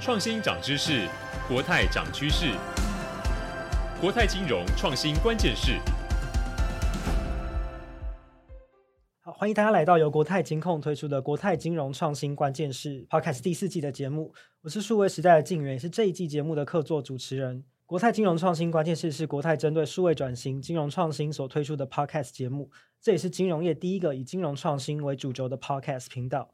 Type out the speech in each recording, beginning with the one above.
创新涨知识，国泰涨趋势。国泰金融创新关键是。好，欢迎大家来到由国泰金控推出的国泰金融创新关键是 Podcast 第四季的节目。我是数位时代的静源，也是这一季节目的客座主持人。国泰金融创新关键是是国泰针对数位转型、金融创新所推出的 Podcast 节目，这也是金融业第一个以金融创新为主轴的 Podcast 频道。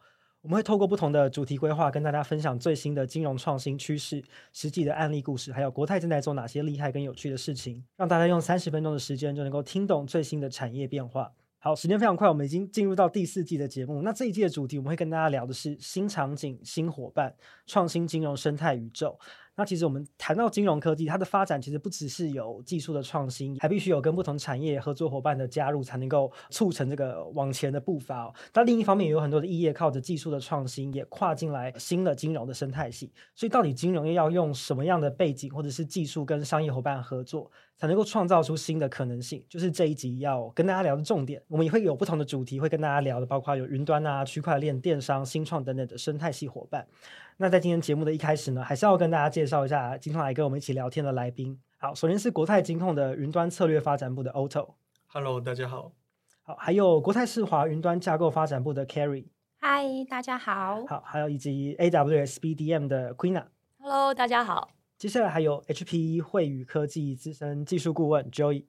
我们会透过不同的主题规划，跟大家分享最新的金融创新趋势、实际的案例故事，还有国泰正在做哪些厉害跟有趣的事情，让大家用三十分钟的时间就能够听懂最新的产业变化。好，时间非常快，我们已经进入到第四季的节目。那这一季的主题，我们会跟大家聊的是新场景、新伙伴、创新金融生态宇宙。那其实我们谈到金融科技，它的发展其实不只是有技术的创新，还必须有跟不同产业合作伙伴的加入，才能够促成这个往前的步伐哦。但另一方面，也有很多的异业靠着技术的创新，也跨进来新的金融的生态系。所以，到底金融业要用什么样的背景或者是技术跟商业伙伴合作，才能够创造出新的可能性？就是这一集要跟大家聊的重点。我们也会有不同的主题会跟大家聊的，包括有云端啊、区块链、电商、新创等等的生态系伙伴。那在今天节目的一开始呢，还是要跟大家介绍一下今天来跟我们一起聊天的来宾。好，首先是国泰金控的云端策略发展部的 Otto。Hello，大家好。好，还有国泰世华云端架构发展部的 Carry。Hi，大家好。好，还有以及 AWS BDM 的 Queena。Hello，大家好。接下来还有 HPE 慧宇科技资深技术顾问 Joey。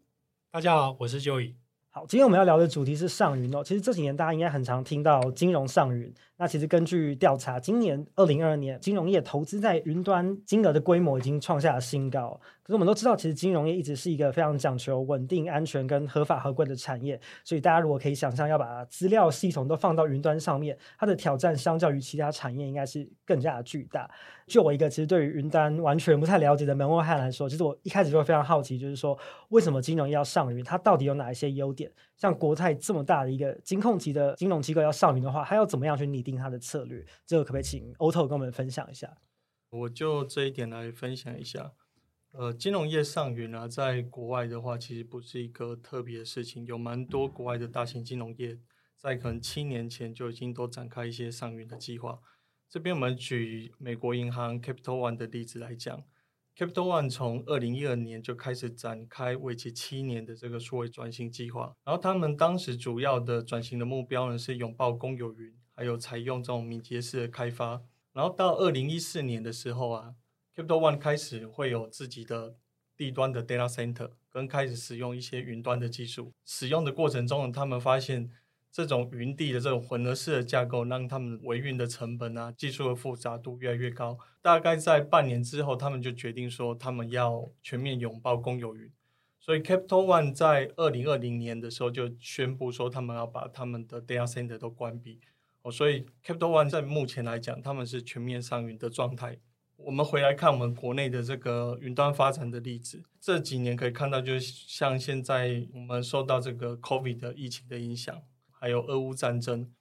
大家好，我是 Joey。好，今天我们要聊的主题是上云哦。其实这几年大家应该很常听到金融上云。那其实根据调查，今年二零二二年金融业投资在云端金额的规模已经创下了新高。可是我们都知道，其实金融业一直是一个非常讲求稳定、安全跟合法合规的产业。所以大家如果可以想象要把资料系统都放到云端上面，它的挑战相较于其他产业应该是更加的巨大。就我一个其实对于云端完全不太了解的门外汉来说，其实我一开始就会非常好奇，就是说为什么金融业要上云？它到底有哪一些优点？像国泰这么大的一个金控级的金融机构要上云的话，它要怎么样去拟定它的策略？这个可不可以请 Oto 跟我们分享一下？我就这一点来分享一下。呃，金融业上云啊，在国外的话，其实不是一个特别的事情，有蛮多国外的大型金融业在可能七年前就已经都展开一些上云的计划。这边我们举美国银行 Capital One 的例子来讲，Capital One 从二零一二年就开始展开为期七年的这个数位转型计划，然后他们当时主要的转型的目标呢是拥抱公有云，还有采用这种敏捷式的开发，然后到二零一四年的时候啊，Capital One 开始会有自己的地端的 data center，跟开始使用一些云端的技术，使用的过程中，他们发现。这种云地的这种混合式的架构，让他们维运的成本啊、技术的复杂度越来越高。大概在半年之后，他们就决定说，他们要全面拥抱公有云。所以，Capital One 在二零二零年的时候就宣布说，他们要把他们的 data center 都关闭。哦，所以 Capital One 在目前来讲，他们是全面上云的状态。我们回来看我们国内的这个云端发展的例子，这几年可以看到，就是像现在我们受到这个 COVID 的疫情的影响。还有俄乌战争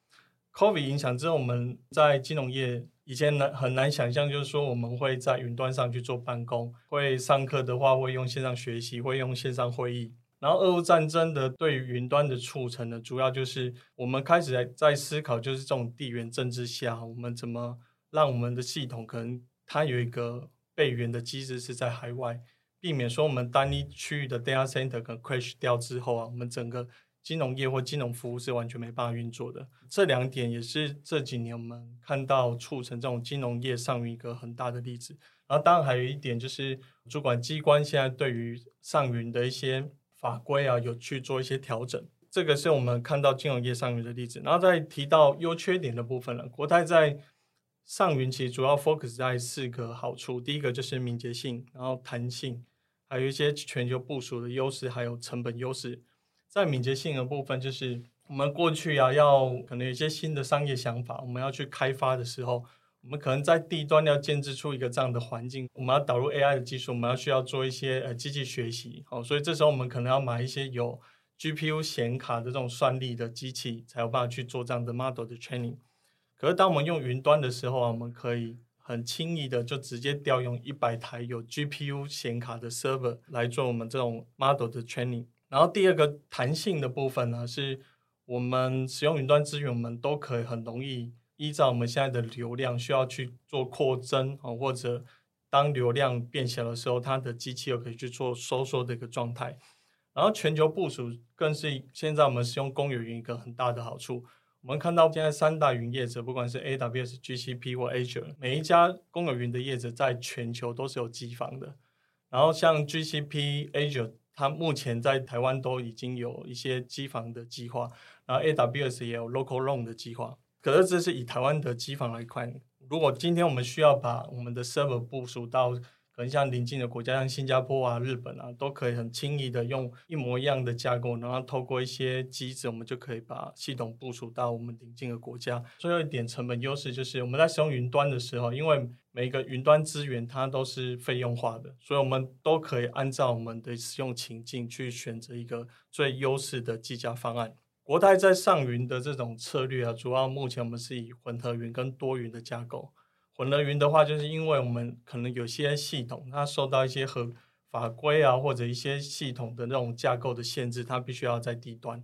，COVID 影响之后，我们在金融业以前难很难想象，就是说我们会在云端上去做办公，会上课的话会用线上学习，会用线上会议。然后俄乌战争的对于云端的促成呢，主要就是我们开始在在思考，就是这种地缘政治下，我们怎么让我们的系统可能它有一个备援的机制是在海外，避免说我们单一区域的 data center 可能 crash 掉之后啊，我们整个。金融业或金融服务是完全没办法运作的，这两点也是这几年我们看到促成这种金融业上云一个很大的例子。然后当然还有一点就是主管机关现在对于上云的一些法规啊有去做一些调整，这个是我们看到金融业上云的例子。然后再提到优缺点的部分了，国泰在上云其实主要 focus 在四个好处，第一个就是敏捷性，然后弹性，还有一些全球部署的优势，还有成本优势。在敏捷性的部分，就是我们过去啊，要可能有一些新的商业想法，我们要去开发的时候，我们可能在地端要建置出一个这样的环境，我们要导入 AI 的技术，我们要需要做一些呃机器学习，好，所以这时候我们可能要买一些有 GPU 显卡的这种算力的机器，才有办法去做这样的 model 的 training。可是当我们用云端的时候啊，我们可以很轻易的就直接调用一百台有 GPU 显卡的 server 来做我们这种 model 的 training。然后第二个弹性的部分呢，是我们使用云端资源，我们都可以很容易依照我们现在的流量需要去做扩增啊，或者当流量变小的时候，它的机器又可以去做收缩的一个状态。然后全球部署更是现在我们使用公有云一个很大的好处。我们看到现在三大云业者，不管是 AWS、GCP 或 Azure，每一家公有云的业者在全球都是有机房的。然后像 GCP、Azure，它目前在台湾都已经有一些机房的计划，然后 AWS 也有 Local ROAM 的计划。可是这是以台湾的机房来看，如果今天我们需要把我们的 server 部署到可能像邻近的国家，像新加坡啊、日本啊，都可以很轻易的用一模一样的架构，然后透过一些机制，我们就可以把系统部署到我们邻近的国家。最后一点成本优势就是我们在使用云端的时候，因为每一个云端资源它都是费用化的，所以我们都可以按照我们的使用情境去选择一个最优势的计价方案。国泰在上云的这种策略啊，主要目前我们是以混合云跟多云的架构。混合云的话，就是因为我们可能有些系统它受到一些和法规啊，或者一些系统的那种架构的限制，它必须要在低端。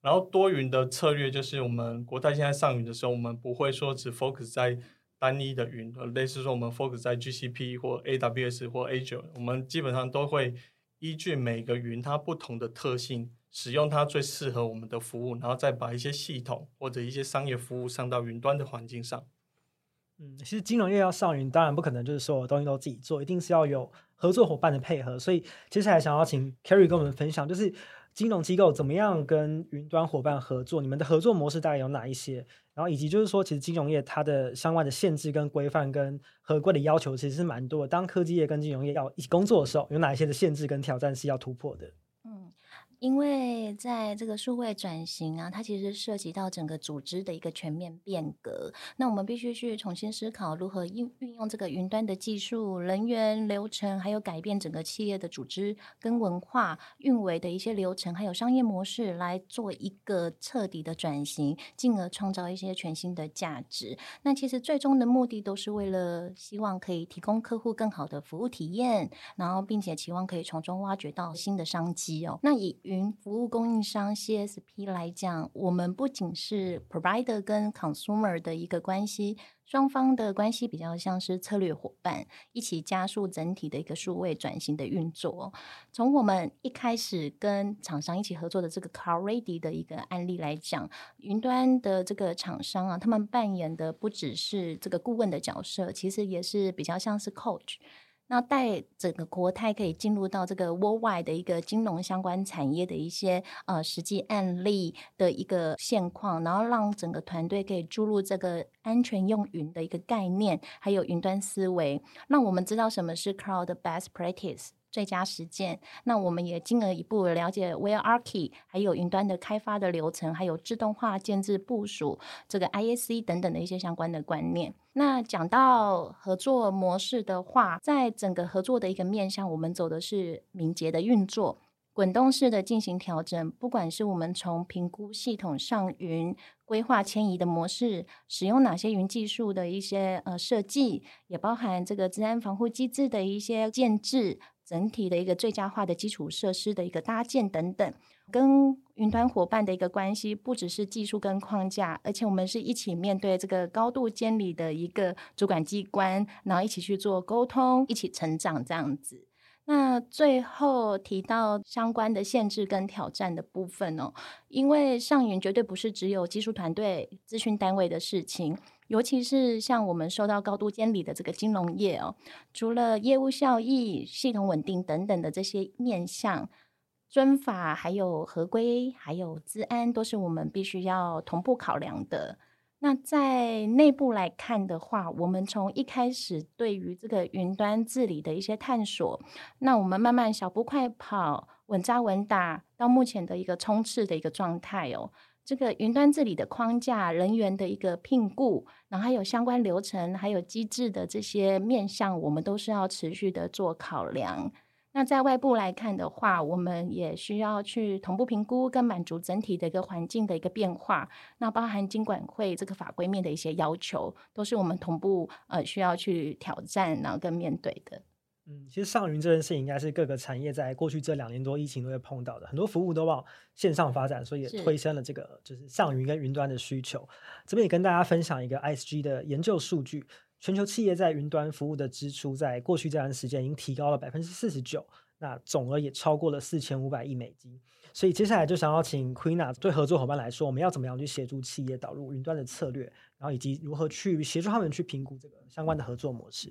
然后多云的策略就是我们国泰现在上云的时候，我们不会说只 focus 在单一的云，类似说我们 focus 在 GCP 或 AWS 或 Azure，我们基本上都会依据每个云它不同的特性。使用它最适合我们的服务，然后再把一些系统或者一些商业服务上到云端的环境上。嗯，其实金融业要上云，当然不可能就是所有东西都自己做，一定是要有合作伙伴的配合。所以接下来想要请 Kerry 跟我们分享，就是金融机构怎么样跟云端伙伴合作，你们的合作模式大概有哪一些？然后以及就是说，其实金融业它的相关的限制跟规范跟合规的要求其实是蛮多的。当科技业跟金融业要一起工作的时候，有哪一些的限制跟挑战是要突破的？因为在这个数位转型啊，它其实涉及到整个组织的一个全面变革。那我们必须去重新思考如何运运用这个云端的技术、人员、流程，还有改变整个企业的组织跟文化运维的一些流程，还有商业模式，来做一个彻底的转型，进而创造一些全新的价值。那其实最终的目的都是为了希望可以提供客户更好的服务体验，然后并且期望可以从中挖掘到新的商机哦。那以云服务供应商 CSP 来讲，我们不仅是 provider 跟 consumer 的一个关系，双方的关系比较像是策略伙伴，一起加速整体的一个数位转型的运作。从我们一开始跟厂商一起合作的这个 Cloud Ready 的一个案例来讲，云端的这个厂商啊，他们扮演的不只是这个顾问的角色，其实也是比较像是 coach。那带整个国泰可以进入到这个 worldwide 的一个金融相关产业的一些呃实际案例的一个现况，然后让整个团队可以注入这个安全用云的一个概念，还有云端思维，让我们知道什么是 cloud best practice。最佳实践，那我们也进而一步了解 Where Arky，还有云端的开发的流程，还有自动化建置部署这个 IAC 等等的一些相关的观念。那讲到合作模式的话，在整个合作的一个面向，我们走的是敏捷的运作，滚动式的进行调整。不管是我们从评估系统上云规划迁移的模式，使用哪些云技术的一些呃设计，也包含这个资安防护机制的一些建制。整体的一个最佳化的基础设施的一个搭建等等，跟云端伙伴的一个关系，不只是技术跟框架，而且我们是一起面对这个高度监理的一个主管机关，然后一起去做沟通，一起成长这样子。那最后提到相关的限制跟挑战的部分哦，因为上云绝对不是只有技术团队、咨询单位的事情。尤其是像我们受到高度监理的这个金融业哦，除了业务效益、系统稳定等等的这些面向，遵法还有合规还有治安，都是我们必须要同步考量的。那在内部来看的话，我们从一开始对于这个云端治理的一些探索，那我们慢慢小步快跑、稳扎稳打，到目前的一个冲刺的一个状态哦。这个云端治理的框架、人员的一个聘雇，然后还有相关流程、还有机制的这些面向，我们都是要持续的做考量。那在外部来看的话，我们也需要去同步评估跟满足整体的一个环境的一个变化。那包含金管会这个法规面的一些要求，都是我们同步呃需要去挑战然后跟面对的。嗯，其实上云这件事情应该是各个产业在过去这两年多疫情都会碰到的，很多服务都往线上发展，所以也推升了这个就是上云跟云端的需求。这边也跟大家分享一个 ISG 的研究数据，全球企业在云端服务的支出在过去这段时间已经提高了百分之四十九，那总额也超过了四千五百亿美金。所以接下来就想要请 Queena 对合作伙伴来说，我们要怎么样去协助企业导入云端的策略，然后以及如何去协助他们去评估这个相关的合作模式。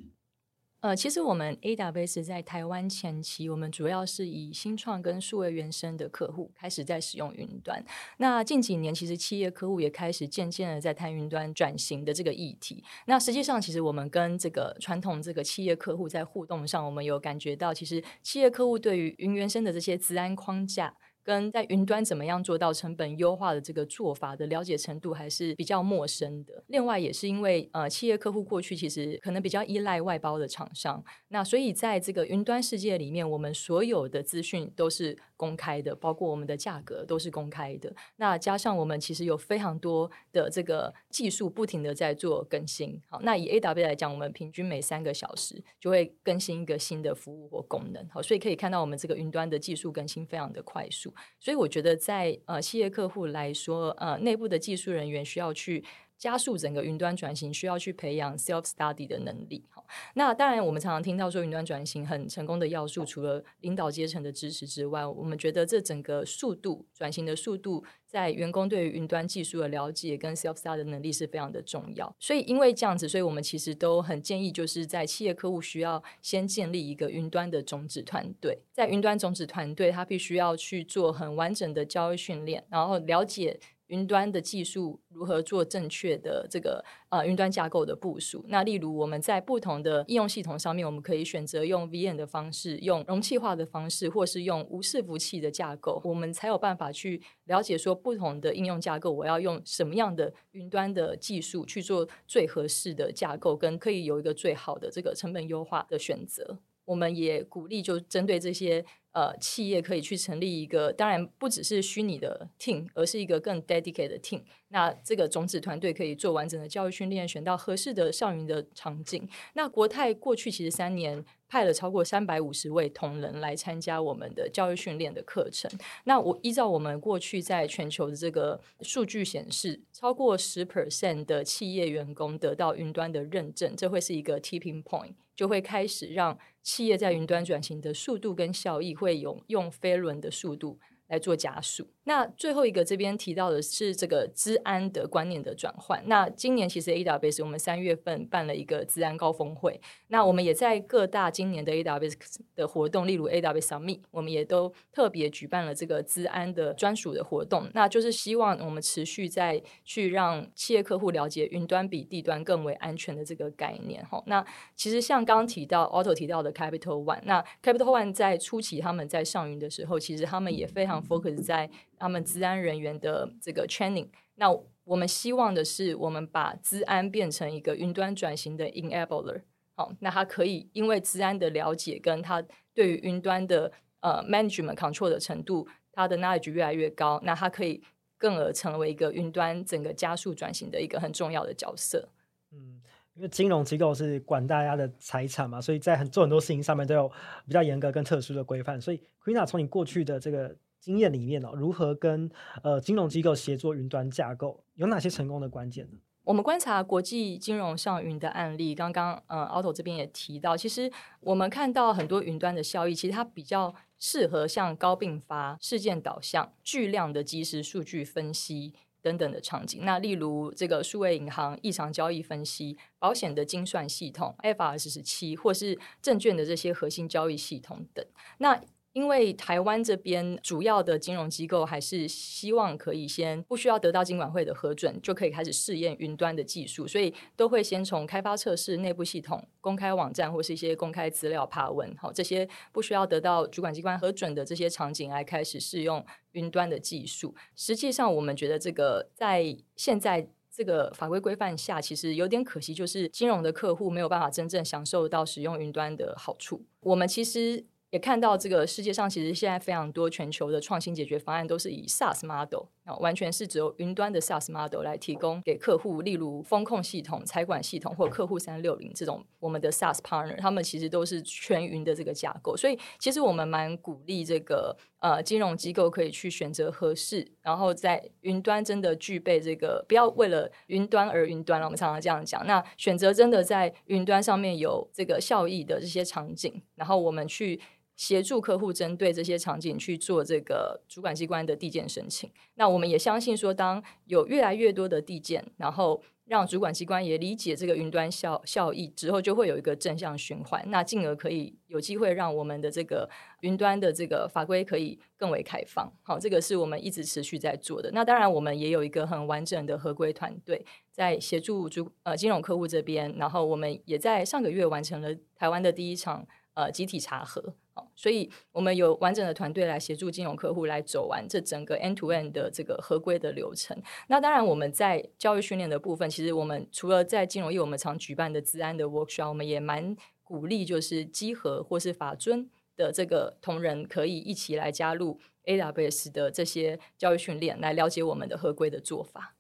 呃，其实我们 AWS 在台湾前期，我们主要是以新创跟数位原生的客户开始在使用云端。那近几年，其实企业客户也开始渐渐的在谈云端转型的这个议题。那实际上，其实我们跟这个传统这个企业客户在互动上，我们有感觉到，其实企业客户对于云原生的这些资安框架。跟在云端怎么样做到成本优化的这个做法的了解程度还是比较陌生的。另外，也是因为呃，企业客户过去其实可能比较依赖外包的厂商，那所以在这个云端世界里面，我们所有的资讯都是公开的，包括我们的价格都是公开的。那加上我们其实有非常多的这个技术不停的在做更新。好，那以 A W 来讲，我们平均每三个小时就会更新一个新的服务或功能。好，所以可以看到我们这个云端的技术更新非常的快速。所以我觉得，在呃企业客户来说，呃内部的技术人员需要去加速整个云端转型，需要去培养 self study 的能力。好，那当然我们常常听到说云端转型很成功的要素，除了领导阶层的支持之外，我们觉得这整个速度转型的速度，在员工对于云端技术的了解跟 self study 的能力是非常的重要。所以因为这样子，所以我们其实都很建议，就是在企业客户需要先建立一个云端的种子团队，在云端种子团队，他必须要去做很完整的教育训练，然后了解。云端的技术如何做正确的这个呃云端架构的部署？那例如我们在不同的应用系统上面，我们可以选择用 VM 的方式，用容器化的方式，或是用无伺服器的架构，我们才有办法去了解说不同的应用架构，我要用什么样的云端的技术去做最合适的架构，跟可以有一个最好的这个成本优化的选择。我们也鼓励，就针对这些呃企业，可以去成立一个，当然不只是虚拟的 team，而是一个更 dedicated team。那这个种子团队可以做完整的教育训练，选到合适的上云的场景。那国泰过去其实三年派了超过三百五十位同仁来参加我们的教育训练的课程。那我依照我们过去在全球的这个数据显示，超过十 percent 的企业员工得到云端的认证，这会是一个 tipping point。就会开始让企业在云端转型的速度跟效益会用用飞轮的速度来做加速。那最后一个这边提到的是这个资安的观念的转换。那今年其实 AWS 我们三月份办了一个资安高峰会。那我们也在各大今年的 AWS 的活动，例如 AWS Summit，我们也都特别举办了这个资安的专属的活动。那就是希望我们持续在去让企业客户了解云端比地端更为安全的这个概念。哈，那其实像刚刚提到，Auto 提到的 Capital One，那 Capital One 在初期他们在上云的时候，其实他们也非常 focus 在。他们资安人员的这个 training，那我们希望的是，我们把资安变成一个云端转型的 enabler。好，那他可以因为资安的了解，跟他对于云端的呃 management control 的程度，他的 knowledge 越来越高，那他可以更而成为一个云端整个加速转型的一个很重要的角色。嗯，因为金融机构是管大家的财产嘛，所以在很做很多事情上面都有比较严格跟特殊的规范。所以 Queena 从你过去的这个。经验里面哦，如何跟呃金融机构协作云端架构，有哪些成功的关键呢？我们观察国际金融上云的案例，刚刚呃 Otto 这边也提到，其实我们看到很多云端的效益，其实它比较适合像高并发、事件导向、巨量的即时数据分析等等的场景。那例如这个数位银行异常交易分析、保险的精算系统、FRS 十七，或是证券的这些核心交易系统等。那因为台湾这边主要的金融机构还是希望可以先不需要得到金管会的核准，就可以开始试验云端的技术，所以都会先从开发测试、内部系统、公开网站或是一些公开资料爬文，好，这些不需要得到主管机关核准的这些场景来开始试用云端的技术。实际上，我们觉得这个在现在这个法规规范下，其实有点可惜，就是金融的客户没有办法真正享受到使用云端的好处。我们其实。看到这个世界上其实现在非常多全球的创新解决方案都是以 SaaS model 啊，完全是只有云端的 SaaS model 来提供给客户，例如风控系统、财管系统或客户三六零这种我们的 SaaS partner，他们其实都是全云的这个架构。所以其实我们蛮鼓励这个呃金融机构可以去选择合适，然后在云端真的具备这个，不要为了云端而云端了。我们常常这样讲，那选择真的在云端上面有这个效益的这些场景，然后我们去。协助客户针对这些场景去做这个主管机关的递件申请。那我们也相信说，当有越来越多的递件，然后让主管机关也理解这个云端效效益之后，就会有一个正向循环。那进而可以有机会让我们的这个云端的这个法规可以更为开放。好，这个是我们一直持续在做的。那当然，我们也有一个很完整的合规团队在协助主呃金融客户这边。然后我们也在上个月完成了台湾的第一场呃集体查核。所以，我们有完整的团队来协助金融客户来走完这整个 end to end 的这个合规的流程。那当然，我们在教育训练的部分，其实我们除了在金融业我们常举办的资安的 workshop，我们也蛮鼓励，就是稽核或是法尊的这个同仁可以一起来加入 AWS 的这些教育训练，来了解我们的合规的做法。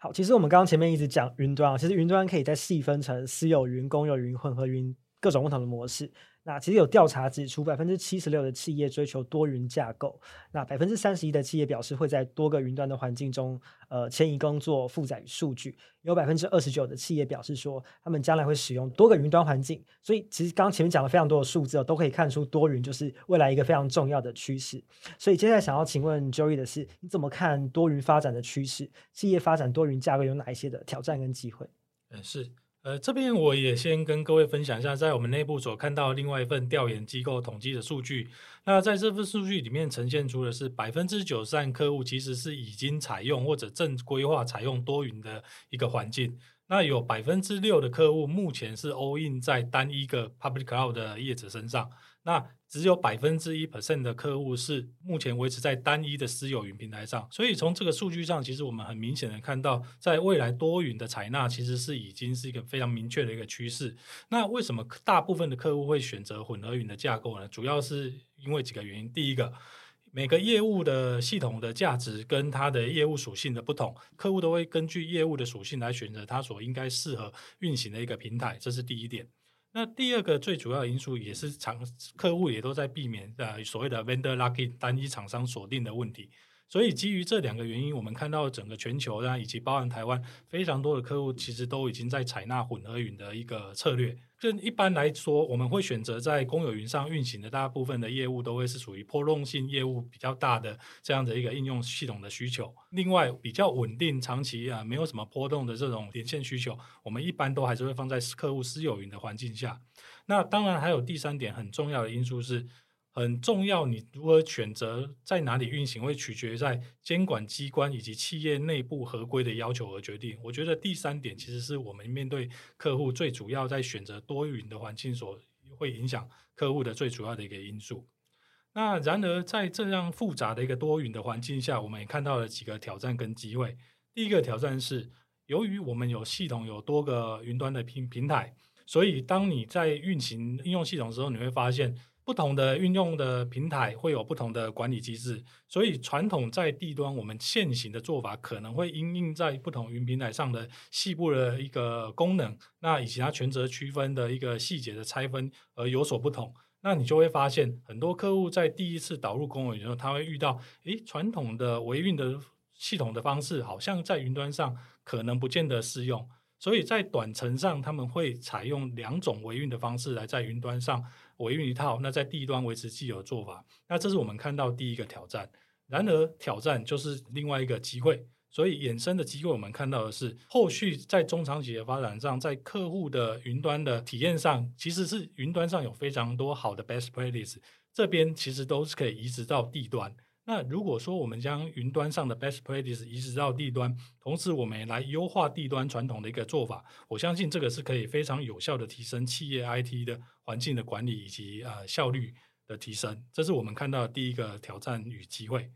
好，其实我们刚刚前面一直讲云端啊，其实云端可以再细分成私有云、公有云、混合云各种不同的模式。那其实有调查指出，百分之七十六的企业追求多云架构。那百分之三十一的企业表示会在多个云端的环境中，呃，迁移工作、负载与数据。有百分之二十九的企业表示说，他们将来会使用多个云端环境。所以，其实刚刚前面讲了非常多的数字哦，都可以看出多云就是未来一个非常重要的趋势。所以，接下来想要请问 Joey 的是，你怎么看多云发展的趋势？企业发展多云架构有哪一些的挑战跟机会？嗯，是。呃，这边我也先跟各位分享一下，在我们内部所看到另外一份调研机构统计的数据。那在这份数据里面呈现出的是百分之九十三客户其实是已经采用或者正规划采用多云的一个环境。那有百分之六的客户目前是 all in 在单一个 public cloud 的业者身上。那只有百分之一 percent 的客户是目前维持在单一的私有云平台上，所以从这个数据上，其实我们很明显的看到，在未来多云的采纳其实是已经是一个非常明确的一个趋势。那为什么大部分的客户会选择混合云的架构呢？主要是因为几个原因。第一个，每个业务的系统的价值跟它的业务属性的不同，客户都会根据业务的属性来选择它所应该适合运行的一个平台，这是第一点。那第二个最主要因素也是厂客户也都在避免呃所谓的 vendor lucky 单一厂商锁定的问题。所以基于这两个原因，我们看到整个全球啊，以及包含台湾非常多的客户，其实都已经在采纳混合云的一个策略。就一般来说，我们会选择在公有云上运行的大部分的业务，都会是属于波动性业务比较大的这样的一个应用系统的需求。另外，比较稳定、长期啊没有什么波动的这种连线需求，我们一般都还是会放在客户私有云的环境下。那当然还有第三点很重要的因素是。很重要，你如何选择在哪里运行，会取决于在监管机关以及企业内部合规的要求而决定。我觉得第三点其实是我们面对客户最主要在选择多云的环境所会影响客户的最主要的一个因素。那然而在这样复杂的一个多云的环境下，我们也看到了几个挑战跟机会。第一个挑战是，由于我们有系统有多个云端的平平台，所以当你在运行应用系统的时候，你会发现。不同的运用的平台会有不同的管理机制，所以传统在地端我们现行的做法可能会因应在不同云平台上的细部的一个功能，那以及它权责区分的一个细节的拆分而有所不同。那你就会发现，很多客户在第一次导入公有云的时候，他会遇到，诶，传统的维运的系统的方式好像在云端上可能不见得适用，所以在短程上他们会采用两种维运的方式来在云端上。维运一套，那在地端维持既有做法，那这是我们看到第一个挑战。然而，挑战就是另外一个机会。所以，衍生的机会，我们看到的是，后续在中长期的发展上，在客户的云端的体验上，其实是云端上有非常多好的 best practice，这边其实都是可以移植到地端。那如果说我们将云端上的 best practice 移植到地端，同时我们也来优化地端传统的一个做法，我相信这个是可以非常有效的提升企业 IT 的环境的管理以及呃效率的提升。这是我们看到的第一个挑战与机会。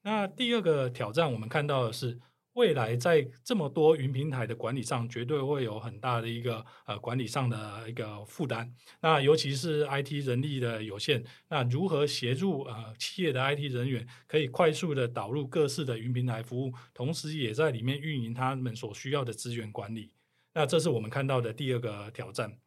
那第二个挑战，我们看到的是未来在这么多云平台的管理上，绝对会有很大的一个呃管理上的一个负担。那尤其是 IT 人力的有限，那如何协助呃企业的 IT 人员可以快速的导入各式的云平台服务，同时也在里面运营他们所需要的资源管理？那这是我们看到的第二个挑战。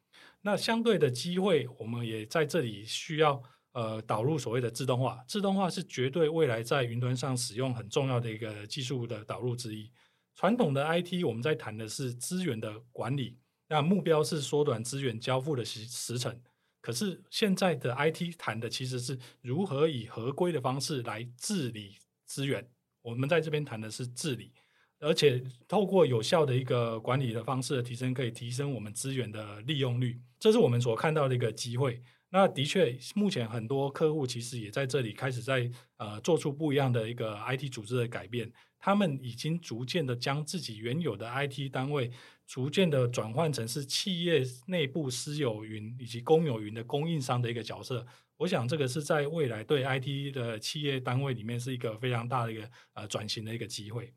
那相对的机会，我们也在这里需要。呃，导入所谓的自动化，自动化是绝对未来在云端上使用很重要的一个技术的导入之一。传统的 IT，我们在谈的是资源的管理，那目标是缩短资源交付的时时程。可是现在的 IT 谈的其实是如何以合规的方式来治理资源。我们在这边谈的是治理，而且透过有效的一个管理的方式的提升，可以提升我们资源的利用率。这是我们所看到的一个机会。那的确，目前很多客户其实也在这里开始在呃做出不一样的一个 IT 组织的改变。他们已经逐渐的将自己原有的 IT 单位，逐渐的转换成是企业内部私有云以及公有云的供应商的一个角色。我想这个是在未来对 IT 的企业单位里面是一个非常大的一个呃转型的一个机会。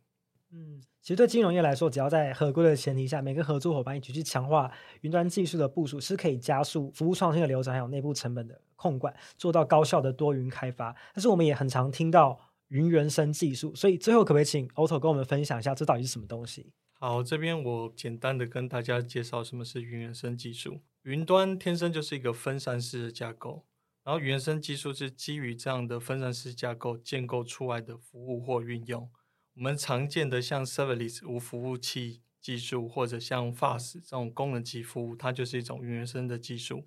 嗯，其实对金融业来说，只要在合规的前提下，每个合作伙伴一起去强化云端技术的部署，是可以加速服务创新的流程，还有内部成本的控管，做到高效的多云开发。但是我们也很常听到云原生技术，所以最后可不可以请 Otto 跟我们分享一下，这到底是什么东西？好，这边我简单的跟大家介绍什么是云原生技术。云端天生就是一个分散式的架构，然后原生技术是基于这样的分散式架构建构出来的服务或运用。我们常见的像 Serverless 无服务器技术，或者像 FaaS 这种功能级服务，它就是一种原生的技术。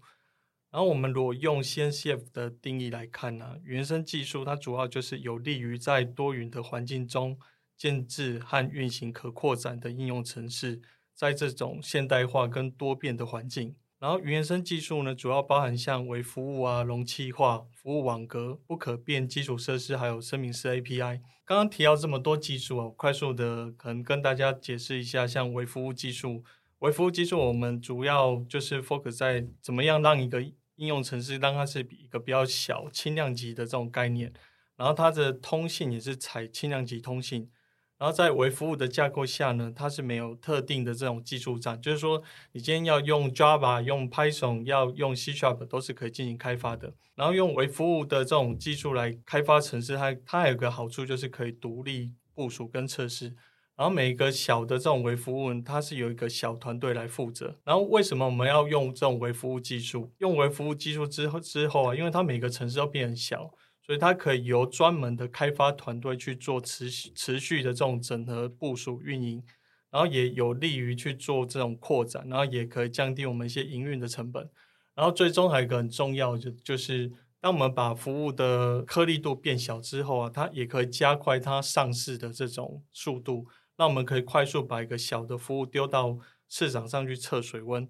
然后我们如果用 CNCF 的定义来看呢、原生技术它主要就是有利于在多云的环境中建置和运行可扩展的应用程式，在这种现代化跟多变的环境。然后云原生技术呢，主要包含像微服务啊、容器化、服务网格、不可变基础设施，还有声明式 API。刚刚提到这么多技术啊，快速的可能跟大家解释一下，像微服务技术。微服务技术我们主要就是 focus 在怎么样让一个应用程式让它是一个比较小、轻量级的这种概念，然后它的通信也是采轻量级通信。然后在微服务的架构下呢，它是没有特定的这种技术站，就是说你今天要用 Java、用 Python、要用 C Sharp 都是可以进行开发的。然后用微服务的这种技术来开发城市，它它还有个好处就是可以独立部署跟测试。然后每一个小的这种微服务，它是有一个小团队来负责。然后为什么我们要用这种微服务技术？用微服务技术之后之后啊，因为它每个城市都变很小。所以它可以由专门的开发团队去做持续持续的这种整合部署运营，然后也有利于去做这种扩展，然后也可以降低我们一些营运的成本。然后最终还有一个很重要就就是，当我们把服务的颗粒度变小之后啊，它也可以加快它上市的这种速度，那我们可以快速把一个小的服务丢到市场上去测水温。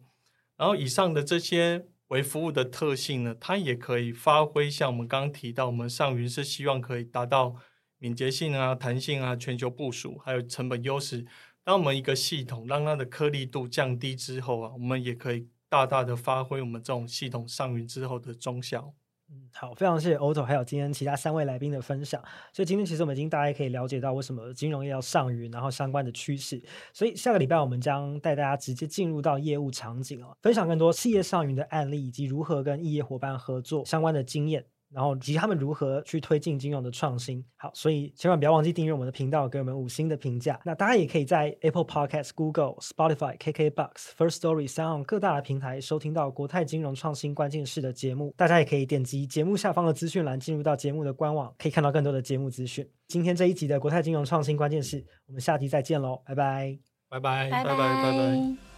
然后以上的这些。为服务的特性呢，它也可以发挥像我们刚刚提到，我们上云是希望可以达到敏捷性啊、弹性啊、全球部署，还有成本优势。当我们一个系统让它的颗粒度降低之后啊，我们也可以大大的发挥我们这种系统上云之后的中效。好，非常谢谢 Oto 还有今天其他三位来宾的分享。所以今天其实我们已经大概可以了解到为什么金融业要上云，然后相关的趋势。所以下个礼拜我们将带大家直接进入到业务场景啊，分享更多企业上云的案例，以及如何跟异业伙伴合作相关的经验。然后及他们如何去推进金融的创新。好，所以千万不要忘记订阅我们的频道，给我们五星的评价。那大家也可以在 Apple Podcast、Google、Spotify、KKBox、First Story 三样各大的平台收听到国泰金融创新关键式的节目。大家也可以点击节目下方的资讯栏，进入到节目的官网，可以看到更多的节目资讯。今天这一集的国泰金融创新关键势，我们下集再见喽，拜拜，拜拜，拜拜，拜拜。